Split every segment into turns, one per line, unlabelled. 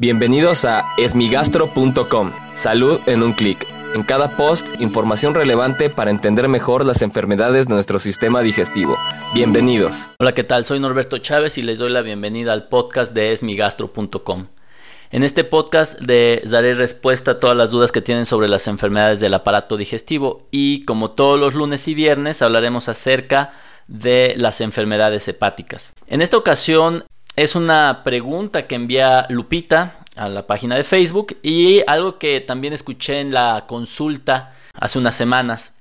Bienvenidos a esmigastro.com. Salud en un clic. En cada post, información relevante para entender mejor las enfermedades de nuestro sistema digestivo. Bienvenidos.
Hola, ¿qué tal? Soy Norberto Chávez y les doy la bienvenida al podcast de esmigastro.com. En este podcast les daré respuesta a todas las dudas que tienen sobre las enfermedades del aparato digestivo y como todos los lunes y viernes hablaremos acerca de las enfermedades hepáticas. En esta ocasión es una pregunta que envía Lupita a la página de Facebook y algo que también escuché en la consulta hace unas semanas.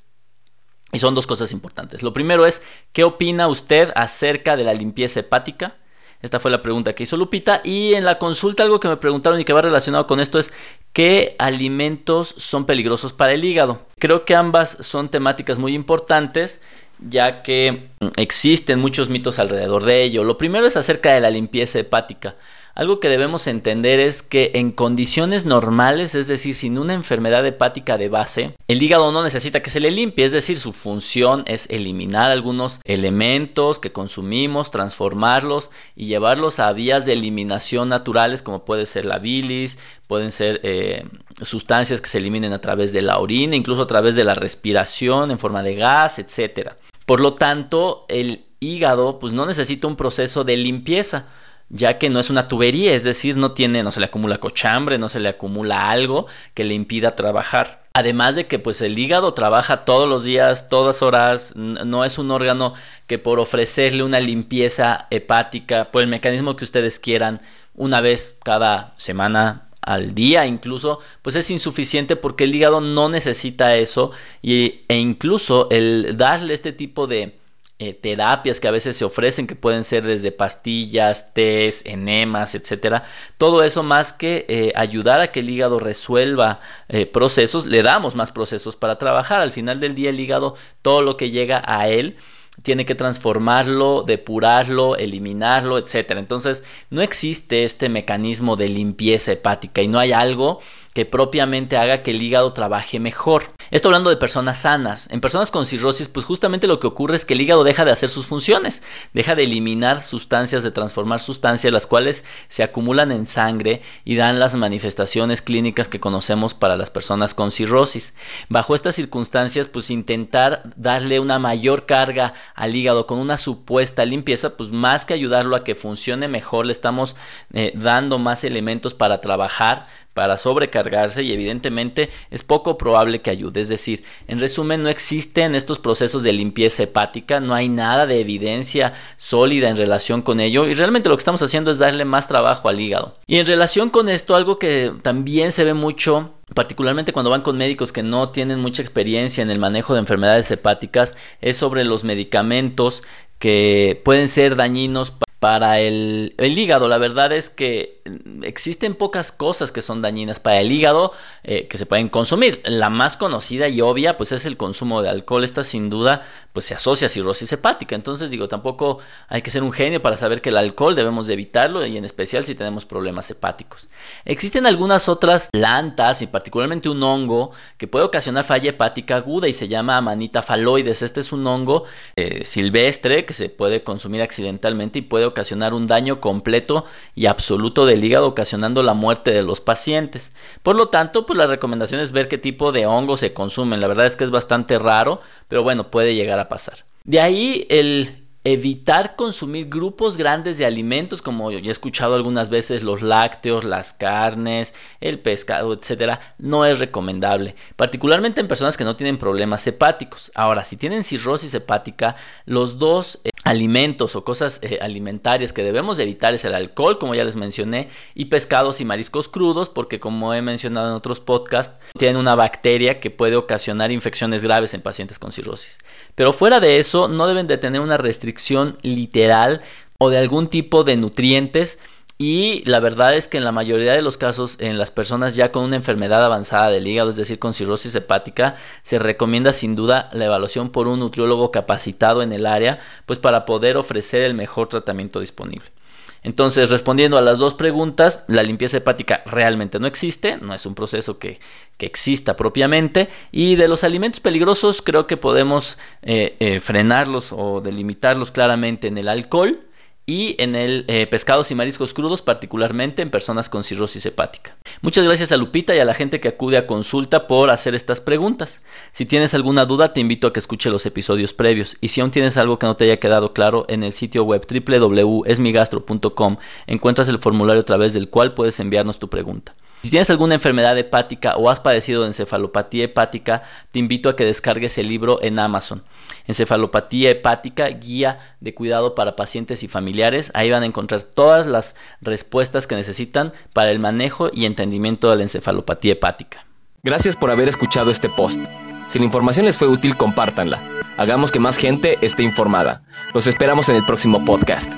Y son dos cosas importantes. Lo primero es, ¿qué opina usted acerca de la limpieza hepática? Esta fue la pregunta que hizo Lupita. Y en la consulta algo que me preguntaron y que va relacionado con esto es, ¿qué alimentos son peligrosos para el hígado? Creo que ambas son temáticas muy importantes ya que existen muchos mitos alrededor de ello. Lo primero es acerca de la limpieza hepática. Algo que debemos entender es que en condiciones normales, es decir, sin una enfermedad hepática de base, el hígado no necesita que se le limpie, es decir, su función es eliminar algunos elementos que consumimos, transformarlos y llevarlos a vías de eliminación naturales como puede ser la bilis, pueden ser eh, sustancias que se eliminen a través de la orina, incluso a través de la respiración en forma de gas, etcétera. Por lo tanto, el hígado pues no necesita un proceso de limpieza, ya que no es una tubería, es decir, no tiene, no se le acumula cochambre, no se le acumula algo que le impida trabajar. Además de que pues el hígado trabaja todos los días, todas horas, no es un órgano que por ofrecerle una limpieza hepática, por el mecanismo que ustedes quieran, una vez cada semana, al día incluso, pues es insuficiente porque el hígado no necesita eso y, e incluso el darle este tipo de eh, terapias que a veces se ofrecen, que pueden ser desde pastillas, tés, enemas, etcétera, todo eso más que eh, ayudar a que el hígado resuelva eh, procesos, le damos más procesos para trabajar. Al final del día el hígado, todo lo que llega a él, tiene que transformarlo, depurarlo, eliminarlo, etc. Entonces, no existe este mecanismo de limpieza hepática y no hay algo que propiamente haga que el hígado trabaje mejor. Esto hablando de personas sanas. En personas con cirrosis, pues justamente lo que ocurre es que el hígado deja de hacer sus funciones, deja de eliminar sustancias, de transformar sustancias, las cuales se acumulan en sangre y dan las manifestaciones clínicas que conocemos para las personas con cirrosis. Bajo estas circunstancias, pues intentar darle una mayor carga al hígado con una supuesta limpieza, pues más que ayudarlo a que funcione mejor, le estamos eh, dando más elementos para trabajar, para sobrecargarse y evidentemente es poco probable que ayude. Es decir, en resumen, no existen estos procesos de limpieza hepática, no hay nada de evidencia sólida en relación con ello y realmente lo que estamos haciendo es darle más trabajo al hígado. Y en relación con esto, algo que también se ve mucho particularmente cuando van con médicos que no tienen mucha experiencia en el manejo de enfermedades hepáticas, es sobre los medicamentos que pueden ser dañinos para el, hígado. La verdad es que existen pocas cosas que son dañinas para el hígado eh, que se pueden consumir. La más conocida y obvia pues es el consumo de alcohol. Esta sin duda pues se asocia a cirrosis hepática. Entonces digo, tampoco hay que ser un genio para saber que el alcohol debemos de evitarlo y en especial si tenemos problemas hepáticos. Existen algunas otras plantas y particularmente un hongo que puede ocasionar falla hepática aguda y se llama Amanita faloides. Este es un hongo eh, silvestre que se puede consumir accidentalmente y puede ocasionar un daño completo y absoluto del hígado, ocasionando la muerte de los pacientes. Por lo tanto, pues la recomendación es ver qué tipo de hongos se consumen. La verdad es que es bastante raro, pero bueno, puede llegar a pasar. De ahí el evitar consumir grupos grandes de alimentos, como ya he escuchado algunas veces, los lácteos, las carnes, el pescado, etcétera, no es recomendable, particularmente en personas que no tienen problemas hepáticos. Ahora, si tienen cirrosis hepática, los dos alimentos o cosas eh, alimentarias que debemos evitar es el alcohol, como ya les mencioné, y pescados y mariscos crudos, porque como he mencionado en otros podcasts, tienen una bacteria que puede ocasionar infecciones graves en pacientes con cirrosis. Pero fuera de eso, no deben de tener una restricción literal o de algún tipo de nutrientes. Y la verdad es que en la mayoría de los casos, en las personas ya con una enfermedad avanzada del hígado, es decir, con cirrosis hepática, se recomienda sin duda la evaluación por un nutriólogo capacitado en el área, pues para poder ofrecer el mejor tratamiento disponible. Entonces, respondiendo a las dos preguntas, la limpieza hepática realmente no existe, no es un proceso que, exista propiamente. Y de los alimentos peligrosos, creo que podemos eh, eh, frenarlos o delimitarlos claramente en el alcohol y en el eh, pescados y mariscos crudos, particularmente en personas con cirrosis hepática. Muchas gracias a Lupita y a la gente que acude a consulta por hacer estas preguntas. Si tienes alguna duda, te invito a que escuche los episodios previos y si aún tienes algo que no te haya quedado claro, en el sitio web www.esmigastro.com encuentras el formulario a través del cual puedes enviarnos tu pregunta. Si tienes alguna enfermedad hepática o has padecido de encefalopatía hepática, te invito a que descargues el libro en Amazon. Encefalopatía hepática, guía de cuidado para pacientes y familiares. Ahí van a encontrar todas las respuestas que necesitan para el manejo y entendimiento de la encefalopatía hepática.
Gracias por haber escuchado este post. Si la información les fue útil, compártanla. Hagamos que más gente esté informada. Los esperamos en el próximo podcast.